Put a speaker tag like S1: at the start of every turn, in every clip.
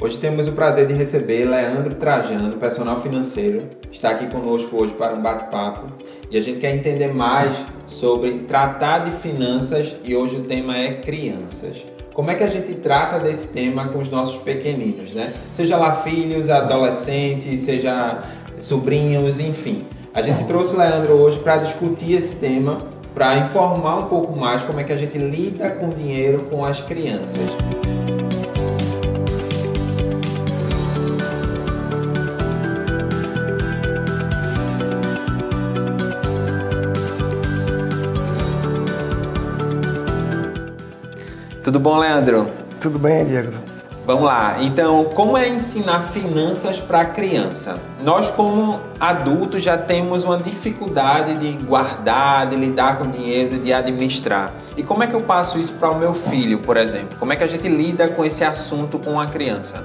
S1: Hoje temos o prazer de receber Leandro Trajano, personal financeiro, está aqui conosco hoje para um bate-papo e a gente quer entender mais sobre tratar de finanças e hoje o tema é crianças. Como é que a gente trata desse tema com os nossos pequeninos, né? Seja lá filhos, adolescentes, seja sobrinhos, enfim. A gente trouxe o Leandro hoje para discutir esse tema, para informar um pouco mais como é que a gente lida com o dinheiro com as crianças. Tudo bom, Leandro?
S2: Tudo bem, Diego.
S1: Vamos lá. Então, como é ensinar finanças para criança? Nós, como adultos, já temos uma dificuldade de guardar, de lidar com dinheiro, de administrar. E como é que eu passo isso para o meu filho, por exemplo? Como é que a gente lida com esse assunto com a criança?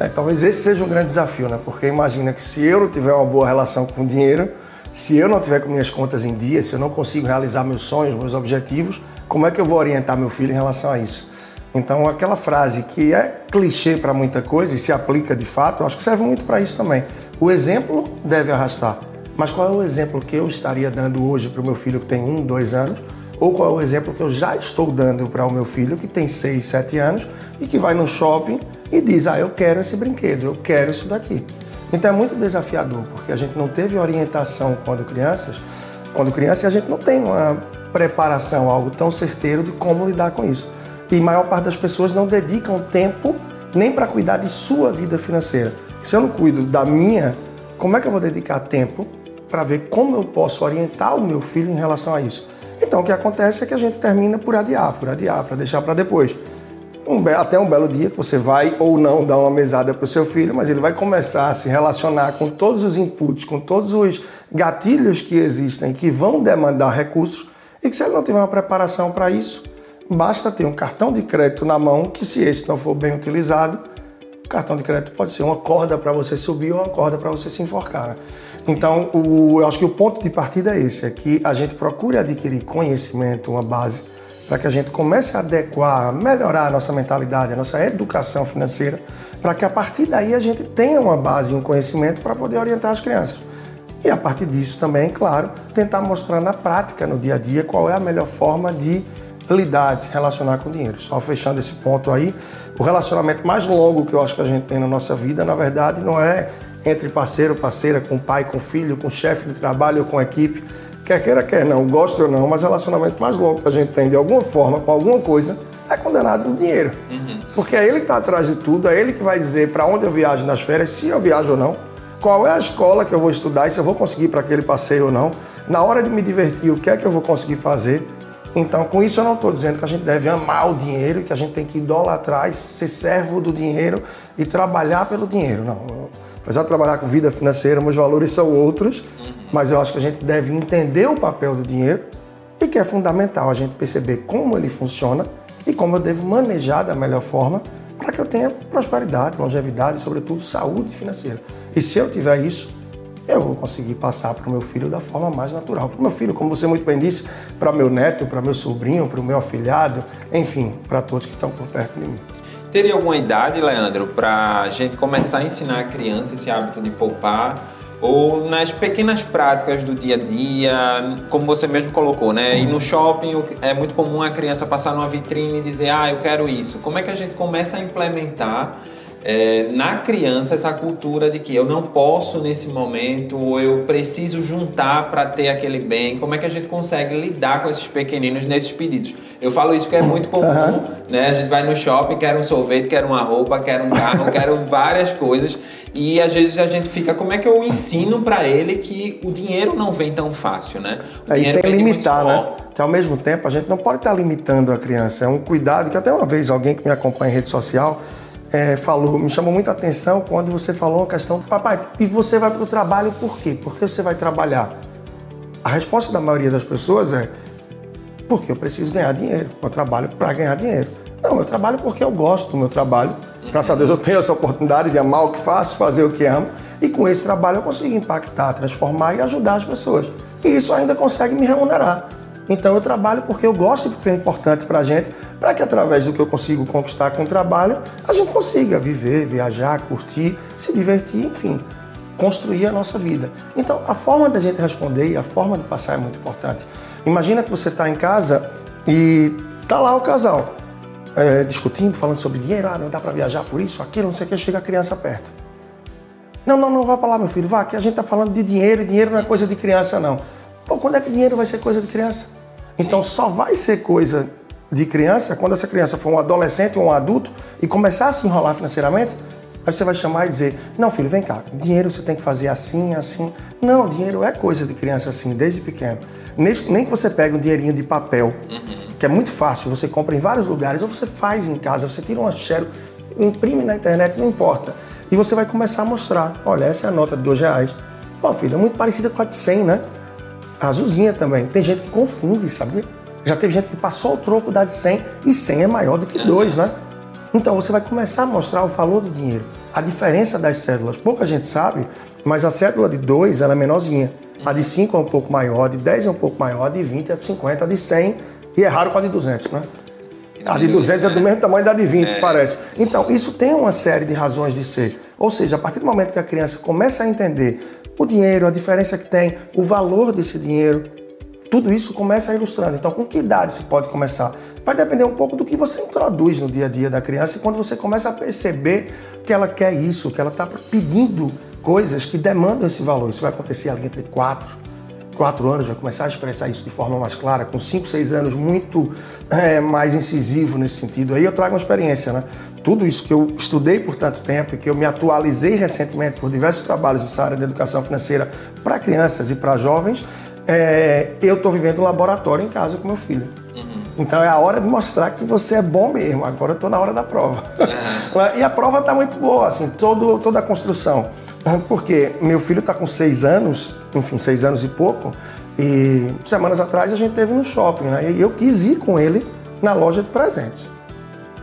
S2: É, talvez esse seja um grande desafio, né? Porque imagina que se eu não tiver uma boa relação com o dinheiro, se eu não tiver com minhas contas em dia, se eu não consigo realizar meus sonhos, meus objetivos, como é que eu vou orientar meu filho em relação a isso? Então, aquela frase que é clichê para muita coisa e se aplica de fato, acho que serve muito para isso também. O exemplo deve arrastar. Mas qual é o exemplo que eu estaria dando hoje para o meu filho que tem um, dois anos? Ou qual é o exemplo que eu já estou dando para o meu filho que tem seis, sete anos e que vai no shopping e diz: Ah, eu quero esse brinquedo, eu quero isso daqui. Então é muito desafiador, porque a gente não teve orientação quando crianças, quando criança, a gente não tem uma preparação, algo tão certeiro de como lidar com isso. E a maior parte das pessoas não dedicam tempo nem para cuidar de sua vida financeira. Se eu não cuido da minha, como é que eu vou dedicar tempo para ver como eu posso orientar o meu filho em relação a isso? Então o que acontece é que a gente termina por adiar, por adiar, para deixar para depois. Um, até um belo dia que você vai ou não dar uma mesada para o seu filho, mas ele vai começar a se relacionar com todos os inputs, com todos os gatilhos que existem que vão demandar recursos e que se ele não tiver uma preparação para isso, basta ter um cartão de crédito na mão que, se esse não for bem utilizado, o cartão de crédito pode ser uma corda para você subir ou uma corda para você se enforcar. Né? Então, o, eu acho que o ponto de partida é esse, é que a gente procure adquirir conhecimento, uma base, para que a gente comece a adequar, melhorar a nossa mentalidade, a nossa educação financeira, para que a partir daí a gente tenha uma base um conhecimento para poder orientar as crianças. E a partir disso também, claro, tentar mostrar na prática, no dia a dia, qual é a melhor forma de lidar, de se relacionar com o dinheiro. Só fechando esse ponto aí, o relacionamento mais longo que eu acho que a gente tem na nossa vida, na verdade, não é entre parceiro, parceira, com pai, com filho, com chefe de trabalho ou com equipe. Quer queira, quer não, gosta ou não, mas o relacionamento mais longo que a gente tem de alguma forma, com alguma coisa, é condenado no dinheiro. Uhum. Porque é ele que está atrás de tudo, é ele que vai dizer para onde eu viajo nas férias, se eu viajo ou não qual é a escola que eu vou estudar e se eu vou conseguir para aquele passeio ou não. Na hora de me divertir, o que é que eu vou conseguir fazer? Então, com isso, eu não estou dizendo que a gente deve amar o dinheiro, que a gente tem que idolatrar, ser servo do dinheiro e trabalhar pelo dinheiro. Não. Apesar de trabalhar com vida financeira, meus valores são outros, uhum. mas eu acho que a gente deve entender o papel do dinheiro e que é fundamental a gente perceber como ele funciona e como eu devo manejar da melhor forma para que eu tenha prosperidade, longevidade e, sobretudo, saúde financeira. E se eu tiver isso, eu vou conseguir passar para o meu filho da forma mais natural. Para o meu filho, como você muito bem disse, para meu neto, para meu sobrinho, para o meu afilhado, enfim, para todos que estão por perto de mim.
S1: Teria alguma idade, Leandro, para a gente começar a ensinar a criança esse hábito de poupar? Ou nas pequenas práticas do dia a dia, como você mesmo colocou, né? E no shopping é muito comum a criança passar numa vitrine e dizer, ah, eu quero isso. Como é que a gente começa a implementar é, na criança essa cultura de que eu não posso nesse momento, ou eu preciso juntar para ter aquele bem. Como é que a gente consegue lidar com esses pequeninos nesses pedidos? Eu falo isso porque é muito comum, uhum. né? A gente vai no shopping, quer um sorvete, quer uma roupa, quer um carro, quer várias coisas. E às vezes a gente fica, como é que eu ensino para ele que o dinheiro não vem tão fácil, né?
S2: O é, isso é limitar, né? Então, ao mesmo tempo, a gente não pode estar limitando a criança. É um cuidado que até uma vez alguém que me acompanha em rede social é, falou, me chamou muita atenção quando você falou a questão, papai, e você vai para o trabalho por quê? Por que você vai trabalhar? A resposta da maioria das pessoas é, porque eu preciso ganhar dinheiro, eu trabalho para ganhar dinheiro. Não, eu trabalho porque eu gosto do meu trabalho. Graças a Deus eu tenho essa oportunidade de amar o que faço, fazer o que amo, e com esse trabalho eu consigo impactar, transformar e ajudar as pessoas. E isso ainda consegue me remunerar. Então eu trabalho porque eu gosto e porque é importante para a gente, para que através do que eu consigo conquistar com o trabalho, a gente consiga viver, viajar, curtir, se divertir, enfim, construir a nossa vida. Então a forma da gente responder e a forma de passar é muito importante. Imagina que você está em casa e tá lá o casal é, discutindo, falando sobre dinheiro, ah, não dá para viajar por isso, aquilo, não sei o que, chega a criança perto. Não, não, não, vá para lá, meu filho, vá, que a gente está falando de dinheiro e dinheiro não é coisa de criança, não. Pô, quando é que dinheiro vai ser coisa de criança? Então só vai ser coisa de criança quando essa criança for um adolescente ou um adulto e começar a se enrolar financeiramente. Aí você vai chamar e dizer: Não, filho, vem cá, dinheiro você tem que fazer assim, assim. Não, dinheiro é coisa de criança assim, desde pequeno. Nem que você pegue um dinheirinho de papel, uhum. que é muito fácil, você compra em vários lugares, ou você faz em casa, você tira uma xero, imprime na internet, não importa. E você vai começar a mostrar: Olha, essa é a nota de dois reais. Ó, filho, é muito parecida com a de 100, né? Azulzinha também. Tem gente que confunde, sabe? Já teve gente que passou o troco da de 100 e 100 é maior do que 2, né? Então você vai começar a mostrar o valor do dinheiro, a diferença das cédulas. Pouca gente sabe, mas a cédula de 2 ela é menorzinha. A de 5 é um pouco maior, a de 10 é um pouco maior, a de 20 é a de 50, a de 100 e é raro com a de 200, né? A de 200 é do mesmo tamanho da de 20, é. parece. Então, isso tem uma série de razões de ser. Ou seja, a partir do momento que a criança começa a entender o dinheiro, a diferença que tem, o valor desse dinheiro, tudo isso começa ilustrando. Então, com que idade se pode começar? Vai depender um pouco do que você introduz no dia a dia da criança e quando você começa a perceber que ela quer isso, que ela está pedindo coisas que demandam esse valor. Isso vai acontecer ali entre 4 quatro anos, vai começar a expressar isso de forma mais clara, com cinco, seis anos, muito é, mais incisivo nesse sentido. Aí eu trago uma experiência, né? tudo isso que eu estudei por tanto tempo e que eu me atualizei recentemente por diversos trabalhos nessa área de educação financeira para crianças e para jovens, é, eu estou vivendo um laboratório em casa com meu filho. Uhum. Então é a hora de mostrar que você é bom mesmo. Agora eu estou na hora da prova. Uhum. e a prova está muito boa, assim, todo, toda a construção. Porque meu filho está com seis anos, enfim, seis anos e pouco, e semanas atrás a gente teve no shopping, né? E eu quis ir com ele na loja de presentes.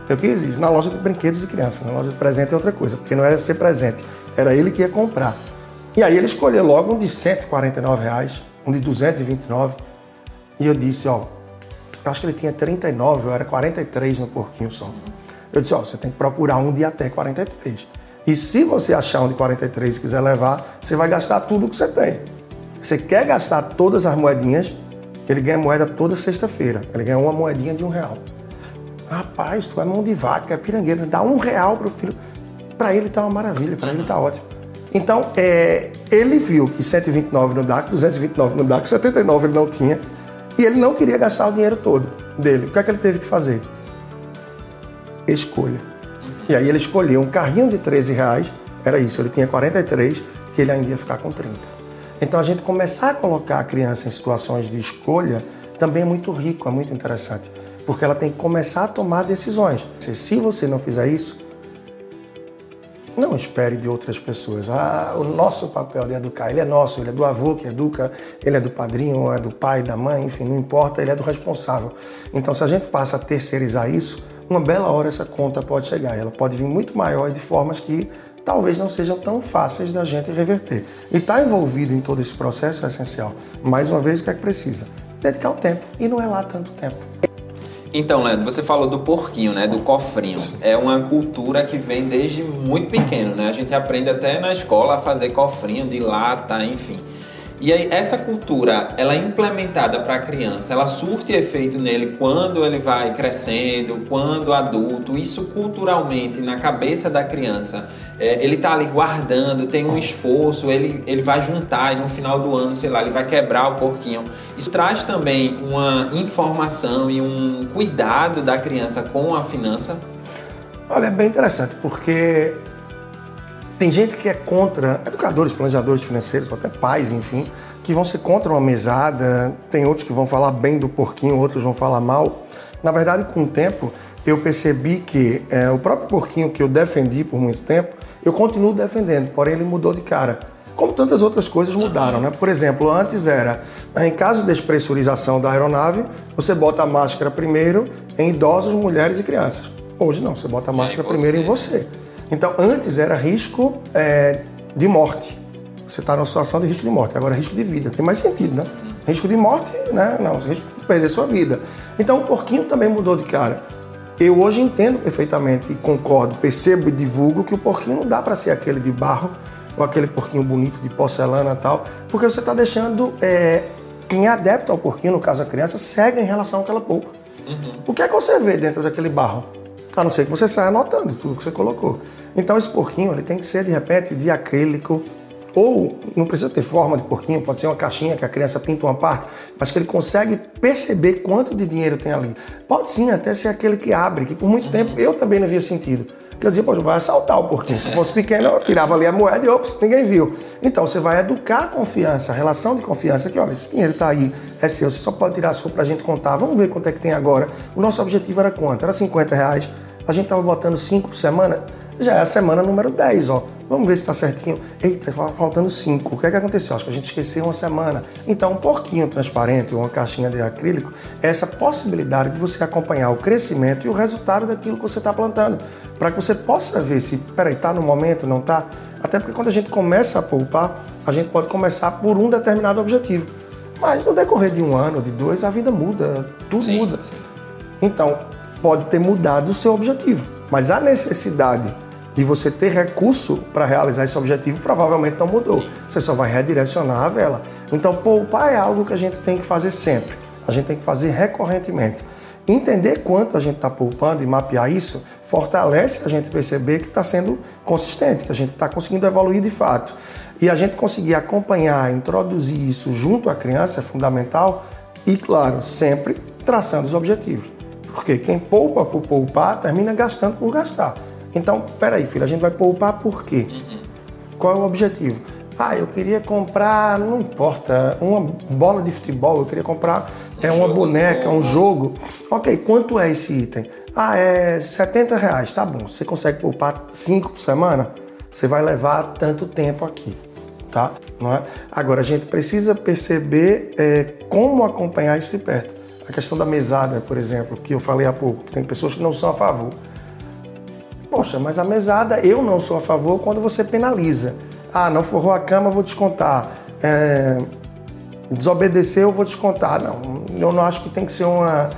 S2: Eu quis isso na loja de brinquedos de criança. Na loja de presente é outra coisa, porque não era ser presente, era ele que ia comprar. E aí ele escolheu logo um de 149 reais, um de 229. E eu disse, ó, eu acho que ele tinha 39, eu era 43 no porquinho só. Eu disse, ó, você tem que procurar um de até 43. E se você achar um de 43 e quiser levar, você vai gastar tudo que você tem. Você quer gastar todas as moedinhas, ele ganha moeda toda sexta-feira. Ele ganha uma moedinha de um real. Rapaz, tu é mão de vaca, é pirangueiro, dá um real pro filho. Para ele tá uma maravilha, para ele tá ótimo. Então, é, ele viu que 129 no DAC, 229 no DAC, 79 ele não tinha, e ele não queria gastar o dinheiro todo dele. O que é que ele teve que fazer? Escolha. E aí ele escolheu um carrinho de 13 reais, era isso, ele tinha 43, que ele ainda ia ficar com 30. Então a gente começar a colocar a criança em situações de escolha também é muito rico, é muito interessante porque ela tem que começar a tomar decisões. Se você não fizer isso, não espere de outras pessoas. Ah, o nosso papel de educar, ele é nosso, ele é do avô que educa, ele é do padrinho, é do pai, da mãe, enfim, não importa, ele é do responsável. Então, se a gente passa a terceirizar isso, uma bela hora essa conta pode chegar. Ela pode vir muito maior e de formas que talvez não sejam tão fáceis da gente reverter. E estar tá envolvido em todo esse processo é essencial. Mais uma vez, o que é que precisa? Dedicar o tempo. E não é lá tanto tempo.
S1: Então, Leandro, você falou do porquinho, né? Do cofrinho. É uma cultura que vem desde muito pequeno, né? A gente aprende até na escola a fazer cofrinho de lata, enfim. E aí, essa cultura, ela é implementada para a criança, ela surte efeito nele quando ele vai crescendo, quando adulto. Isso culturalmente, na cabeça da criança, é, ele tá ali guardando, tem um esforço, ele, ele vai juntar e no final do ano, sei lá, ele vai quebrar o porquinho. Isso traz também uma informação e um cuidado da criança com a finança?
S2: Olha, é bem interessante, porque tem gente que é contra, educadores, planejadores financeiros, até pais, enfim, que vão ser contra uma mesada. Tem outros que vão falar bem do porquinho, outros vão falar mal. Na verdade, com o tempo, eu percebi que é, o próprio porquinho que eu defendi por muito tempo, eu continuo defendendo, porém ele mudou de cara. Como tantas outras coisas mudaram, né? Por exemplo, antes era, em caso de despressurização da aeronave, você bota a máscara primeiro em idosos, mulheres e crianças. Hoje não, você bota a máscara primeiro em você. Então, antes era risco é, de morte. Você está numa situação de risco de morte. Agora, risco de vida. Tem mais sentido, né? Risco de morte, né? Não, risco perder sua vida. Então o porquinho também mudou de cara. Eu hoje entendo perfeitamente e concordo, percebo e divulgo que o porquinho não dá para ser aquele de barro ou aquele porquinho bonito de porcelana e tal, porque você está deixando é, quem é adepto ao porquinho, no caso a criança, cega em relação àquela polpa. Uhum. O que é que você vê dentro daquele barro? A não ser que você saia anotando tudo que você colocou. Então esse porquinho ele tem que ser de repente de acrílico, ou não precisa ter forma de porquinho, pode ser uma caixinha que a criança pinta uma parte, mas que ele consegue perceber quanto de dinheiro tem ali. Pode sim até ser aquele que abre, que por muito tempo eu também não via sentido. Porque eu dizia, pô, vai assaltar o porquinho. Se fosse pequeno, eu tirava ali a moeda e ops, ninguém viu. Então você vai educar a confiança, a relação de confiança, que olha, esse dinheiro está aí, é seu, você só pode tirar a sua para a gente contar. Vamos ver quanto é que tem agora. O nosso objetivo era quanto? Era 50 reais. A gente estava botando 5 por semana, já é a semana número 10, ó. Vamos ver se está certinho. Eita, faltando cinco. O que é que aconteceu? Acho que a gente esqueceu uma semana. Então, um porquinho transparente ou uma caixinha de acrílico é essa possibilidade de você acompanhar o crescimento e o resultado daquilo que você está plantando. Para que você possa ver se, peraí, está no momento, não está? Até porque quando a gente começa a poupar, a gente pode começar por um determinado objetivo. Mas no decorrer de um ano, de dois, a vida muda, tudo sim, muda. Sim. Então, pode ter mudado o seu objetivo. Mas a necessidade de você ter recurso para realizar esse objetivo provavelmente não mudou. Você só vai redirecionar a vela. Então, poupar é algo que a gente tem que fazer sempre. A gente tem que fazer recorrentemente. Entender quanto a gente está poupando e mapear isso fortalece a gente perceber que está sendo consistente, que a gente está conseguindo evoluir de fato. E a gente conseguir acompanhar, introduzir isso junto à criança é fundamental e, claro, sempre traçando os objetivos. Porque quem poupa por poupar termina gastando por gastar. Então, peraí, filho, a gente vai poupar por quê? Uhum. Qual é o objetivo? Ah, eu queria comprar, não importa, uma bola de futebol, eu queria comprar é, uma boneca, um jogo. Ok, quanto é esse item? Ah, é 70 reais, tá bom. Você consegue poupar 5 por semana? Você vai levar tanto tempo aqui, tá? Não é? Agora, a gente precisa perceber é, como acompanhar isso de perto. A questão da mesada, por exemplo, que eu falei há pouco, que tem pessoas que não são a favor. Poxa, mas a mesada eu não sou a favor quando você penaliza. Ah, não forrou a cama, vou descontar. É, desobedeceu, vou descontar. Não, eu não acho que tem que ser uma,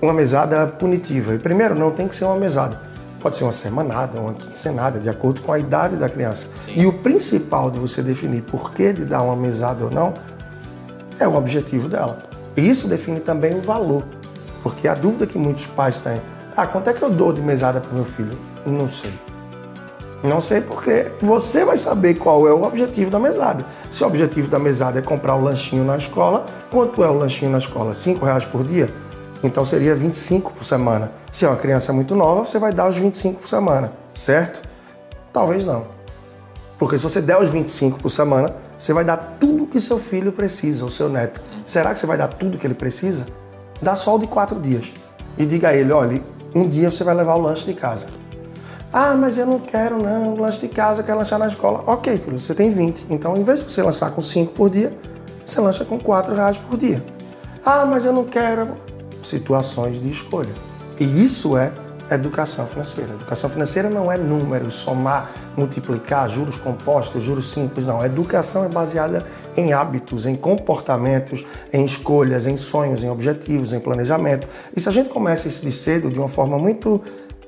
S2: uma mesada punitiva. E primeiro, não tem que ser uma mesada. Pode ser uma semanada, uma quinzenada, de acordo com a idade da criança. Sim. E o principal de você definir por que de dar uma mesada ou não é o objetivo dela. Isso define também o valor. Porque a dúvida que muitos pais têm ah, quanto é que eu dou de mesada para meu filho? Não sei. Não sei porque você vai saber qual é o objetivo da mesada. Se o objetivo da mesada é comprar o lanchinho na escola, quanto é o lanchinho na escola? Cinco reais por dia? Então seria 25 por semana. Se é uma criança muito nova, você vai dar os 25 por semana, certo? Talvez não. Porque se você der os 25 por semana, você vai dar tudo que seu filho precisa, o seu neto. Será que você vai dar tudo que ele precisa? Dá só o de quatro dias. E diga a ele, olha, um dia você vai levar o lanche de casa. Ah, mas eu não quero não, lanche de casa, quero lanchar na escola. Ok, filho, você tem 20. Então, em vez de você lançar com 5 por dia, você lancha com 4 reais por dia. Ah, mas eu não quero. Situações de escolha. E isso é educação financeira. Educação financeira não é números, somar, multiplicar, juros compostos, juros simples, não. Educação é baseada em hábitos, em comportamentos, em escolhas, em sonhos, em objetivos, em planejamento. E se a gente começa isso de cedo, de uma forma muito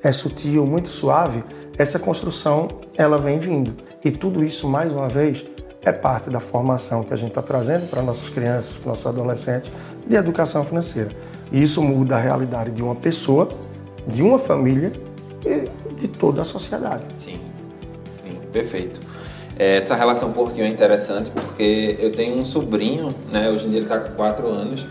S2: é, sutil, muito suave, essa construção ela vem vindo. E tudo isso, mais uma vez, é parte da formação que a gente está trazendo para nossas crianças, para nossos adolescentes, de educação financeira. E isso muda a realidade de uma pessoa de uma família e de toda a sociedade.
S1: Sim, Sim perfeito. É, essa relação porquinho é interessante porque eu tenho um sobrinho, né? Hoje em dia ele está com 4 anos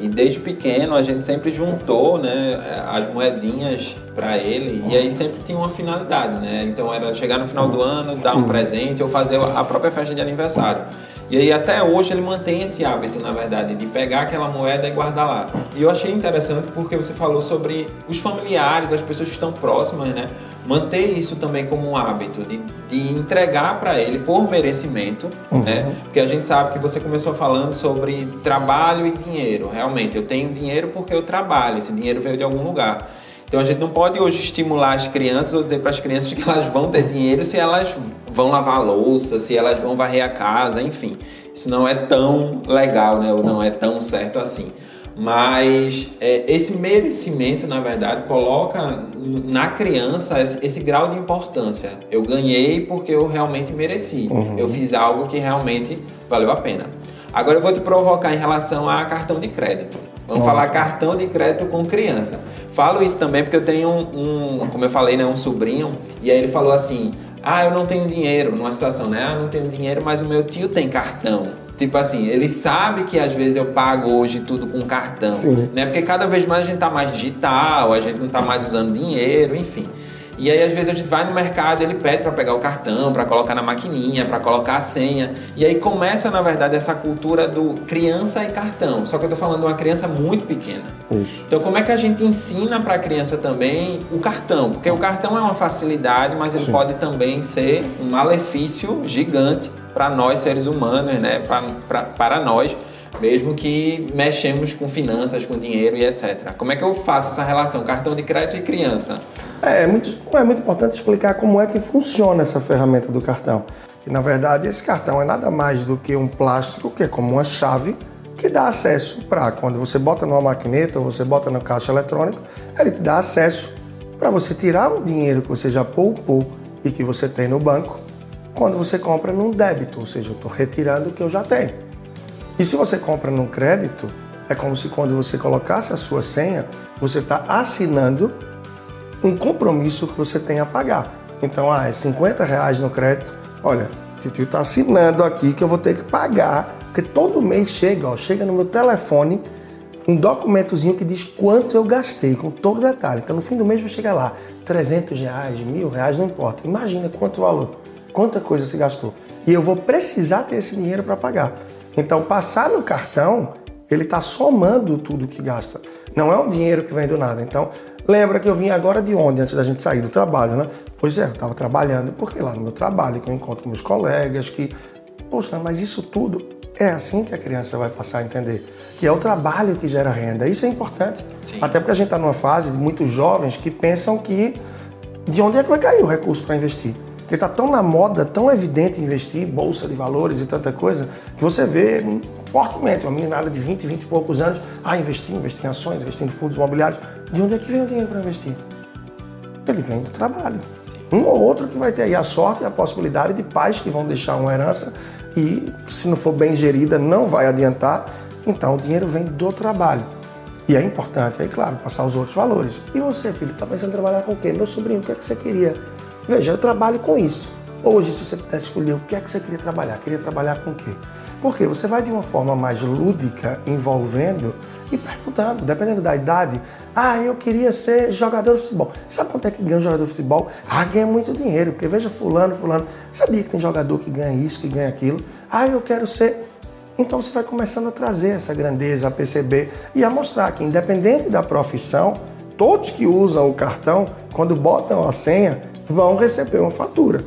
S1: e desde pequeno a gente sempre juntou, né? As moedinhas para ele e aí sempre tinha uma finalidade, né? Então era chegar no final do ano, dar um presente ou fazer a própria festa de aniversário. E aí até hoje ele mantém esse hábito, na verdade, de pegar aquela moeda e guardar lá. E eu achei interessante porque você falou sobre os familiares, as pessoas que estão próximas, né? Manter isso também como um hábito, de, de entregar para ele por merecimento, uhum. né? Porque a gente sabe que você começou falando sobre trabalho e dinheiro. Realmente, eu tenho dinheiro porque eu trabalho, esse dinheiro veio de algum lugar. Então a gente não pode hoje estimular as crianças ou dizer para as crianças que elas vão ter dinheiro se elas vão lavar a louça, se elas vão varrer a casa, enfim. Isso não é tão legal, né? Ou não é tão certo assim. Mas é, esse merecimento, na verdade, coloca na criança esse, esse, grau de importância. Eu ganhei porque eu realmente mereci. Uhum. Eu fiz algo que realmente valeu a pena. Agora eu vou te provocar em relação a cartão de crédito. Vamos Nossa. falar cartão de crédito com criança. Falo isso também porque eu tenho um, um, como eu falei, né, um sobrinho, e aí ele falou assim: "Ah, eu não tenho dinheiro", numa situação, né? "Ah, não tenho dinheiro, mas o meu tio tem cartão". Tipo assim, ele sabe que às vezes eu pago hoje tudo com cartão, Sim. né? Porque cada vez mais a gente tá mais digital, a gente não tá mais usando dinheiro, enfim. E aí às vezes a gente vai no mercado, ele pede para pegar o cartão, para colocar na maquininha, para colocar a senha. E aí começa na verdade essa cultura do criança e cartão. Só que eu tô falando de uma criança muito pequena. Isso. Então como é que a gente ensina para a criança também o cartão? Porque o cartão é uma facilidade, mas ele Sim. pode também ser um malefício gigante para nós seres humanos, né? Pra, pra, para nós, mesmo que mexemos com finanças, com dinheiro e etc. Como é que eu faço essa relação cartão de crédito e criança?
S2: É, é muito, é muito importante explicar como é que funciona essa ferramenta do cartão. Que na verdade esse cartão é nada mais do que um plástico que é como uma chave que dá acesso para quando você bota numa maquineta ou você bota no caixa eletrônico, ele te dá acesso para você tirar um dinheiro que você já poupou e que você tem no banco quando você compra num débito, ou seja, eu estou retirando o que eu já tenho. E se você compra num crédito, é como se quando você colocasse a sua senha, você está assinando um compromisso que você tem a pagar. Então, ah, é 50 reais no crédito. Olha, Titio está assinando aqui que eu vou ter que pagar, porque todo mês chega, ó, chega no meu telefone um documentozinho que diz quanto eu gastei, com todo detalhe. Então, no fim do mês vai chegar lá, 300 reais, mil reais, não importa. Imagina quanto valor quanta coisa se gastou. E eu vou precisar ter esse dinheiro para pagar. Então, passar no cartão, ele está somando tudo que gasta. Não é um dinheiro que vem do nada. Então, lembra que eu vim agora de onde, antes da gente sair do trabalho, né? Pois é, eu estava trabalhando, porque lá no meu trabalho, que eu encontro meus colegas, que, poxa, mas isso tudo é assim que a criança vai passar a entender. Que é o trabalho que gera renda. Isso é importante. Sim. Até porque a gente está numa fase de muitos jovens que pensam que de onde é que vai cair o recurso para investir. Porque está tão na moda, tão evidente investir em bolsa de valores e tanta coisa, que você vê fortemente uma meninada de 20, 20 e poucos anos, ah, investir, investir em ações, investir em fundos imobiliários. De onde é que vem o dinheiro para investir? Ele vem do trabalho. Um ou outro que vai ter aí a sorte e a possibilidade de pais que vão deixar uma herança e, se não for bem gerida, não vai adiantar. Então, o dinheiro vem do trabalho. E é importante, aí, claro, passar os outros valores. E você, filho, está pensando em trabalhar com o quê? Meu sobrinho, o que é que você queria? Veja, eu trabalho com isso. Hoje, se você pudesse escolher o que é que você queria trabalhar, queria trabalhar com o quê? Porque você vai de uma forma mais lúdica, envolvendo e perguntando, dependendo da idade. Ah, eu queria ser jogador de futebol. Sabe quanto é que ganha um jogador de futebol? Ah, ganha muito dinheiro, porque veja fulano, fulano. Sabia que tem jogador que ganha isso, que ganha aquilo? Ah, eu quero ser. Então você vai começando a trazer essa grandeza, a perceber e a mostrar que independente da profissão, todos que usam o cartão, quando botam a senha, vão receber uma fatura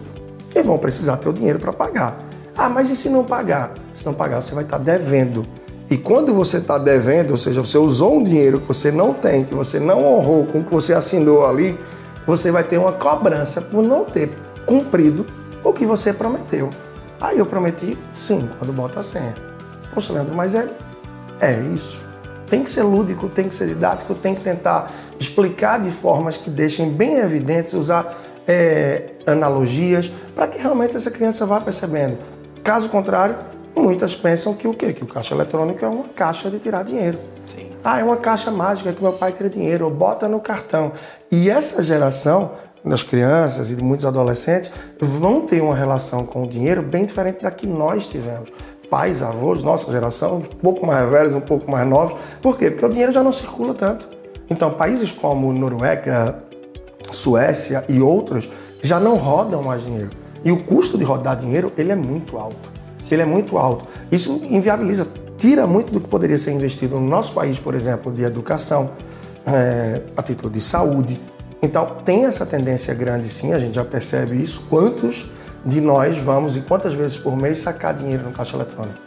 S2: e vão precisar ter o dinheiro para pagar. Ah, mas e se não pagar? Se não pagar, você vai estar tá devendo. E quando você está devendo, ou seja, você usou um dinheiro que você não tem, que você não honrou com o que você assinou ali, você vai ter uma cobrança por não ter cumprido o que você prometeu. Aí eu prometi sim, quando bota a senha. Poxa, Leandro, mas é, é isso. Tem que ser lúdico, tem que ser didático, tem que tentar explicar de formas que deixem bem evidentes, usar é, analogias, para que realmente essa criança vá percebendo. Caso contrário, muitas pensam que o quê? Que o caixa eletrônico é uma caixa de tirar dinheiro. Sim. Ah, é uma caixa mágica que meu pai tira dinheiro, ou bota no cartão. E essa geração das crianças e de muitos adolescentes vão ter uma relação com o dinheiro bem diferente da que nós tivemos. Pais, avós, nossa geração, um pouco mais velhos, um pouco mais novos. Por quê? Porque o dinheiro já não circula tanto. Então, países como Noruega, Suécia e outros já não rodam mais dinheiro. E o custo de rodar dinheiro, ele é muito alto. Ele é muito alto. Isso inviabiliza, tira muito do que poderia ser investido no nosso país, por exemplo, de educação, é, a título de saúde. Então, tem essa tendência grande sim, a gente já percebe isso. Quantos de nós vamos e quantas vezes por mês sacar dinheiro no caixa eletrônico?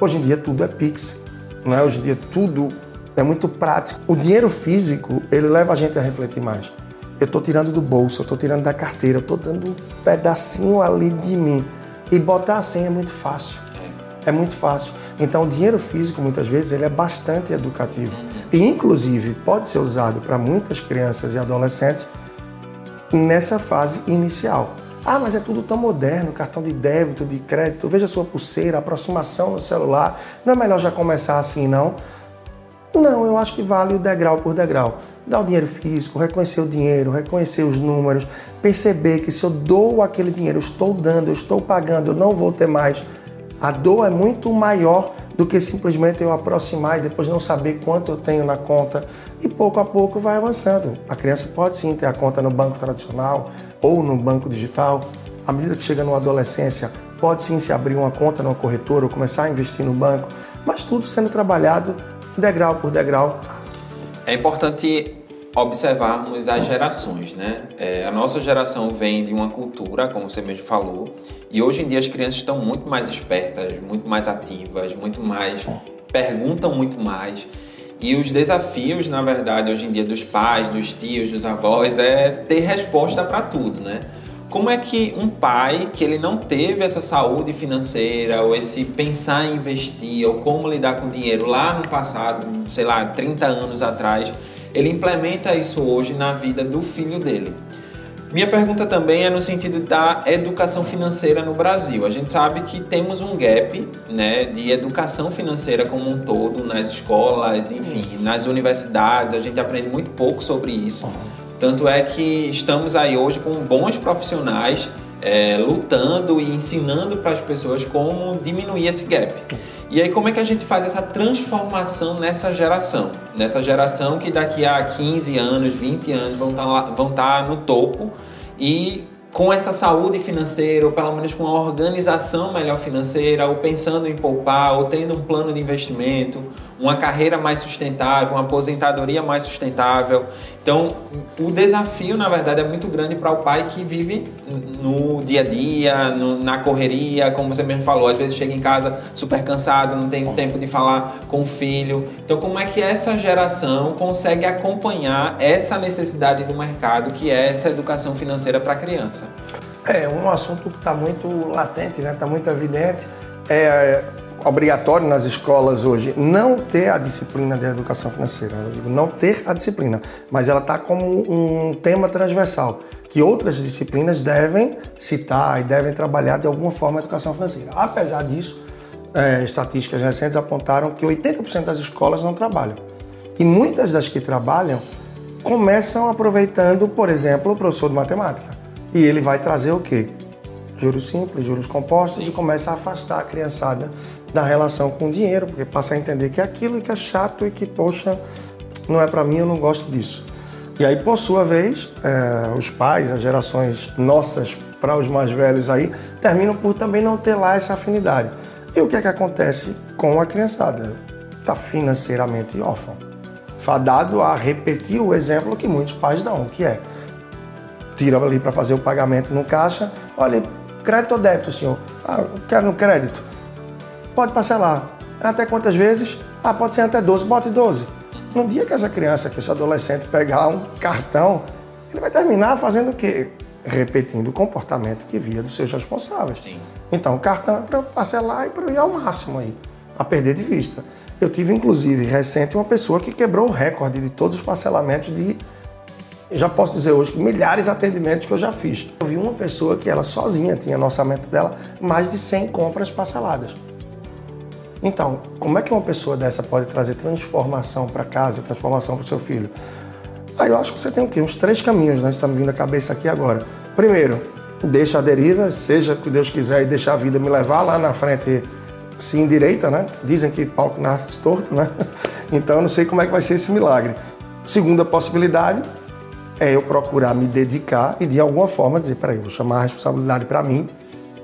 S2: Hoje em dia tudo é Pix, não é? Hoje em dia tudo é muito prático. O dinheiro físico, ele leva a gente a refletir mais. Eu estou tirando do bolso, eu estou tirando da carteira, eu estou dando um pedacinho ali de mim. E botar a senha é muito fácil. É muito fácil. Então, o dinheiro físico, muitas vezes, ele é bastante educativo. E, inclusive, pode ser usado para muitas crianças e adolescentes nessa fase inicial. Ah, mas é tudo tão moderno, cartão de débito, de crédito, veja sua pulseira, aproximação no celular. Não é melhor já começar assim, não? Não, eu acho que vale o degrau por degrau. Dar o dinheiro físico, reconhecer o dinheiro, reconhecer os números, perceber que se eu dou aquele dinheiro, eu estou dando, eu estou pagando, eu não vou ter mais. A dor é muito maior do que simplesmente eu aproximar e depois não saber quanto eu tenho na conta. E pouco a pouco vai avançando. A criança pode sim ter a conta no banco tradicional ou no banco digital. À medida que chega na adolescência, pode sim se abrir uma conta numa corretora ou começar a investir no banco, mas tudo sendo trabalhado degrau por degrau.
S1: É importante observarmos as gerações, né? É, a nossa geração vem de uma cultura, como você mesmo falou, e hoje em dia as crianças estão muito mais espertas, muito mais ativas, muito mais perguntam muito mais. E os desafios, na verdade, hoje em dia dos pais, dos tios, dos avós, é ter resposta para tudo, né? Como é que um pai que ele não teve essa saúde financeira ou esse pensar em investir ou como lidar com dinheiro lá no passado, sei lá, 30 anos atrás, ele implementa isso hoje na vida do filho dele. Minha pergunta também é no sentido da educação financeira no Brasil. A gente sabe que temos um gap né, de educação financeira como um todo nas escolas, enfim, nas universidades. A gente aprende muito pouco sobre isso. Tanto é que estamos aí hoje com bons profissionais é, lutando e ensinando para as pessoas como diminuir esse gap. E aí, como é que a gente faz essa transformação nessa geração? Nessa geração que daqui a 15 anos, 20 anos vão estar, tá tá no topo e com essa saúde financeira, ou pelo menos com uma organização melhor financeira, ou pensando em poupar, ou tendo um plano de investimento, uma carreira mais sustentável, uma aposentadoria mais sustentável. Então, o desafio, na verdade, é muito grande para o pai que vive no dia a dia, no, na correria, como você mesmo falou, às vezes chega em casa super cansado, não tem tempo de falar com o filho. Então, como é que essa geração consegue acompanhar essa necessidade do mercado, que é essa educação financeira para a criança?
S2: É um assunto que está muito latente, né? Está muito evidente. É, obrigatório nas escolas hoje não ter a disciplina de educação financeira. Eu digo não ter a disciplina, mas ela está como um tema transversal que outras disciplinas devem citar e devem trabalhar de alguma forma a educação financeira. Apesar disso, é, estatísticas recentes apontaram que 80% das escolas não trabalham. E muitas das que trabalham começam aproveitando, por exemplo, o professor de matemática. E ele vai trazer o quê? Juros simples, juros compostos e começa a afastar a criançada da relação com o dinheiro, porque passa a entender que é aquilo que é chato e que, poxa, não é para mim, eu não gosto disso. E aí, por sua vez, é, os pais, as gerações nossas para os mais velhos aí, terminam por também não ter lá essa afinidade. E o que é que acontece com a criançada? Está financeiramente órfã. Fadado a repetir o exemplo que muitos pais dão, que é tira ali para fazer o pagamento no caixa, olha, crédito ou débito, senhor? Ah, quero no crédito. Pode parcelar. Até quantas vezes? Ah, pode ser até 12, bote 12. No dia que essa criança, que esse adolescente pegar um cartão, ele vai terminar fazendo o quê? Repetindo o comportamento que via dos seus responsáveis.
S1: Sim.
S2: Então, o cartão é para parcelar e para ir ao máximo aí, a perder de vista. Eu tive, inclusive, recente uma pessoa que quebrou o recorde de todos os parcelamentos de eu já posso dizer hoje que milhares de atendimentos que eu já fiz. Eu vi uma pessoa que ela sozinha tinha no orçamento dela mais de 100 compras parceladas. Então, como é que uma pessoa dessa pode trazer transformação para casa, transformação para o seu filho? Aí eu acho que você tem o quê? Uns três caminhos, né? Está me vindo a cabeça aqui agora. Primeiro, deixa a deriva, seja o que Deus quiser e deixa a vida me levar lá na frente se endireita, né? Dizem que que nasce torto, né? Então eu não sei como é que vai ser esse milagre. Segunda possibilidade é eu procurar me dedicar e de alguma forma dizer, peraí, vou chamar a responsabilidade para mim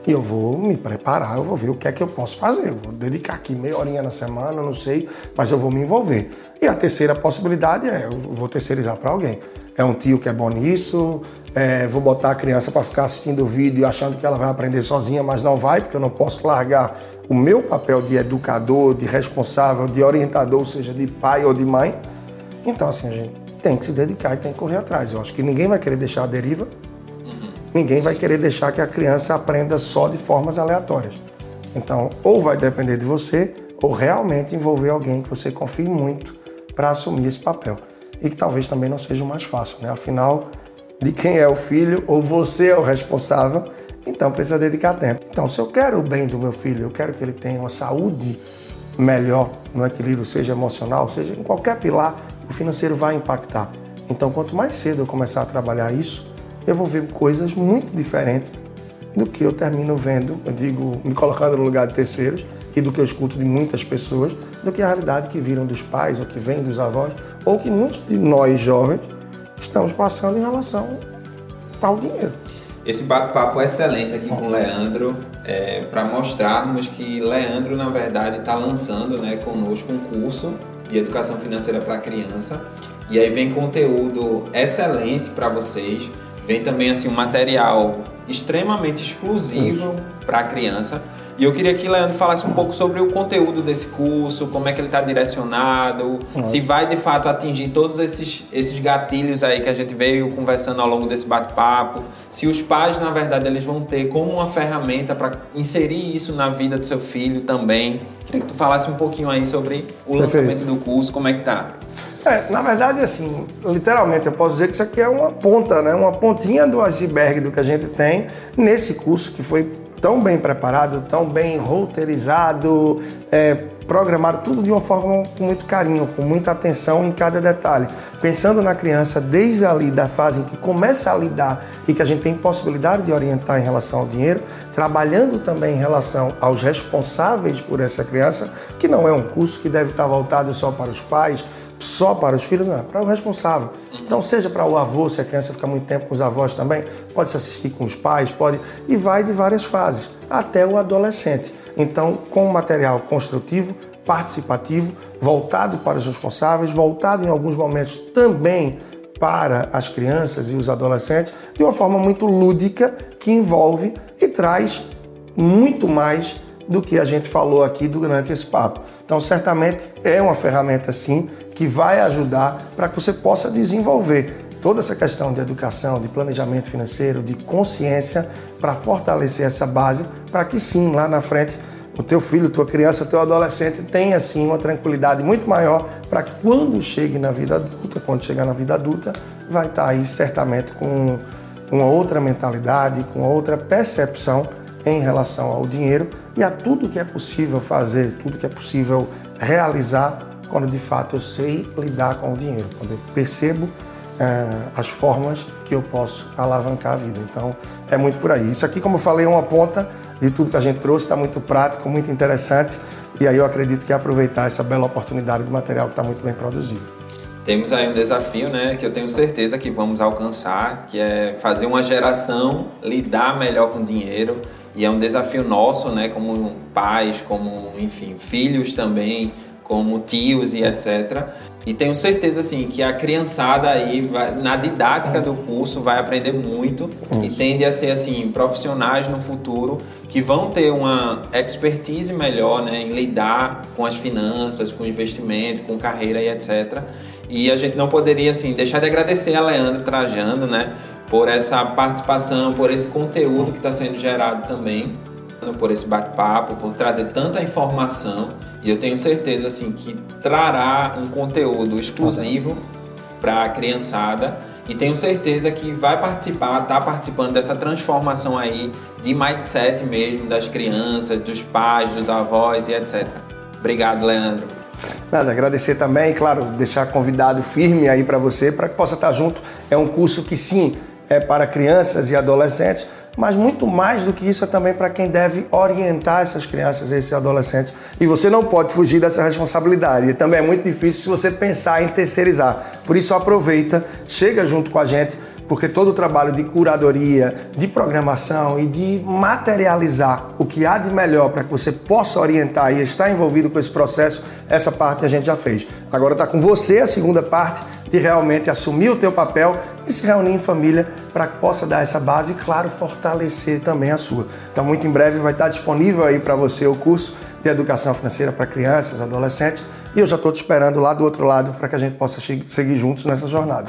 S2: e eu vou me preparar, eu vou ver o que é que eu posso fazer. Eu vou dedicar aqui meia horinha na semana, não sei, mas eu vou me envolver. E a terceira possibilidade é eu vou terceirizar para alguém. É um tio que é bom nisso, é, vou botar a criança para ficar assistindo o vídeo achando que ela vai aprender sozinha, mas não vai, porque eu não posso largar o meu papel de educador, de responsável, de orientador, seja de pai ou de mãe. Então, assim, a gente tem que se dedicar e tem que correr atrás. Eu acho que ninguém vai querer deixar a deriva Ninguém vai querer deixar que a criança aprenda só de formas aleatórias. Então, ou vai depender de você, ou realmente envolver alguém que você confie muito para assumir esse papel. E que talvez também não seja o mais fácil, né? Afinal, de quem é o filho, ou você é o responsável, então precisa dedicar tempo. Então, se eu quero o bem do meu filho, eu quero que ele tenha uma saúde melhor no equilíbrio, seja emocional, seja em qualquer pilar, o financeiro vai impactar. Então, quanto mais cedo eu começar a trabalhar isso, eu vou ver coisas muito diferentes do que eu termino vendo, eu digo, me colocando no lugar de terceiros e do que eu escuto de muitas pessoas, do que a realidade que viram dos pais ou que vem dos avós, ou que muitos de nós jovens estamos passando em relação ao dinheiro.
S1: Esse bate-papo é excelente aqui com o Leandro, é, para mostrarmos que Leandro, na verdade, está lançando né, conosco um curso de educação financeira para criança. E aí vem conteúdo excelente para vocês. Vem também assim um material extremamente exclusivo para a criança. E eu queria que Leandro falasse um pouco sobre o conteúdo desse curso, como é que ele está direcionado, uhum. se vai de fato atingir todos esses, esses gatilhos aí que a gente veio conversando ao longo desse bate-papo, se os pais, na verdade, eles vão ter como uma ferramenta para inserir isso na vida do seu filho também. Queria que tu falasse um pouquinho aí sobre o Perfeito. lançamento do curso, como é que tá?
S2: É, na verdade, assim, literalmente eu posso dizer que isso aqui é uma ponta, né? Uma pontinha do iceberg do que a gente tem nesse curso que foi tão bem preparado, tão bem roteirizado, é, programado, tudo de uma forma com muito carinho, com muita atenção em cada detalhe. Pensando na criança desde ali da fase em que começa a lidar e que a gente tem possibilidade de orientar em relação ao dinheiro, trabalhando também em relação aos responsáveis por essa criança, que não é um curso que deve estar voltado só para os pais, só para os filhos, não, é para o responsável. Então, seja para o avô, se a criança fica muito tempo com os avós também, pode se assistir com os pais, pode, e vai de várias fases, até o adolescente. Então, com material construtivo, participativo, voltado para os responsáveis, voltado em alguns momentos também para as crianças e os adolescentes, de uma forma muito lúdica, que envolve e traz muito mais do que a gente falou aqui durante esse papo. Então, certamente é uma ferramenta, sim, que vai ajudar para que você possa desenvolver toda essa questão de educação, de planejamento financeiro, de consciência, para fortalecer essa base, para que sim, lá na frente, o teu filho, tua criança, teu adolescente tenha assim uma tranquilidade muito maior para que quando chegue na vida adulta, quando chegar na vida adulta, vai estar aí certamente com uma outra mentalidade, com outra percepção em relação ao dinheiro e a tudo que é possível fazer, tudo que é possível realizar quando de fato eu sei lidar com o dinheiro, quando eu percebo é, as formas que eu posso alavancar a vida. Então é muito por aí. Isso aqui, como eu falei, é uma ponta de tudo que a gente trouxe, está muito prático, muito interessante e aí eu acredito que é aproveitar essa bela oportunidade do material que está muito bem produzido.
S1: Temos aí um desafio, né, que eu tenho certeza que vamos alcançar, que é fazer uma geração lidar melhor com dinheiro e é um desafio nosso, né, como pais, como enfim filhos também como tios e etc. E tenho certeza assim que a criançada aí vai, na didática do curso vai aprender muito Isso. e tende a ser assim profissionais no futuro que vão ter uma expertise melhor, né, em lidar com as finanças, com investimento, com carreira e etc. E a gente não poderia assim deixar de agradecer a Leandro Trajano, né, por essa participação, por esse conteúdo que está sendo gerado também por esse bate-papo, por trazer tanta informação e eu tenho certeza assim que trará um conteúdo exclusivo para a criançada e tenho certeza que vai participar, está participando dessa transformação aí de mindset mesmo das crianças, dos pais, dos avós e etc. Obrigado, Leandro.
S2: Nada, agradecer também, claro, deixar convidado firme aí para você, para que possa estar junto. É um curso que sim, é para crianças e adolescentes, mas muito mais do que isso é também para quem deve orientar essas crianças, esses adolescentes. E você não pode fugir dessa responsabilidade. E também é muito difícil se você pensar em terceirizar. Por isso aproveita, chega junto com a gente, porque todo o trabalho de curadoria, de programação e de materializar o que há de melhor para que você possa orientar e estar envolvido com esse processo, essa parte a gente já fez. Agora está com você a segunda parte de realmente assumir o teu papel e se reunir em família para que possa dar essa base e, claro, fortalecer também a sua. Então, muito em breve vai estar disponível aí para você o curso de Educação Financeira para Crianças, Adolescentes, e eu já estou te esperando lá do outro lado para que a gente possa seguir juntos nessa jornada.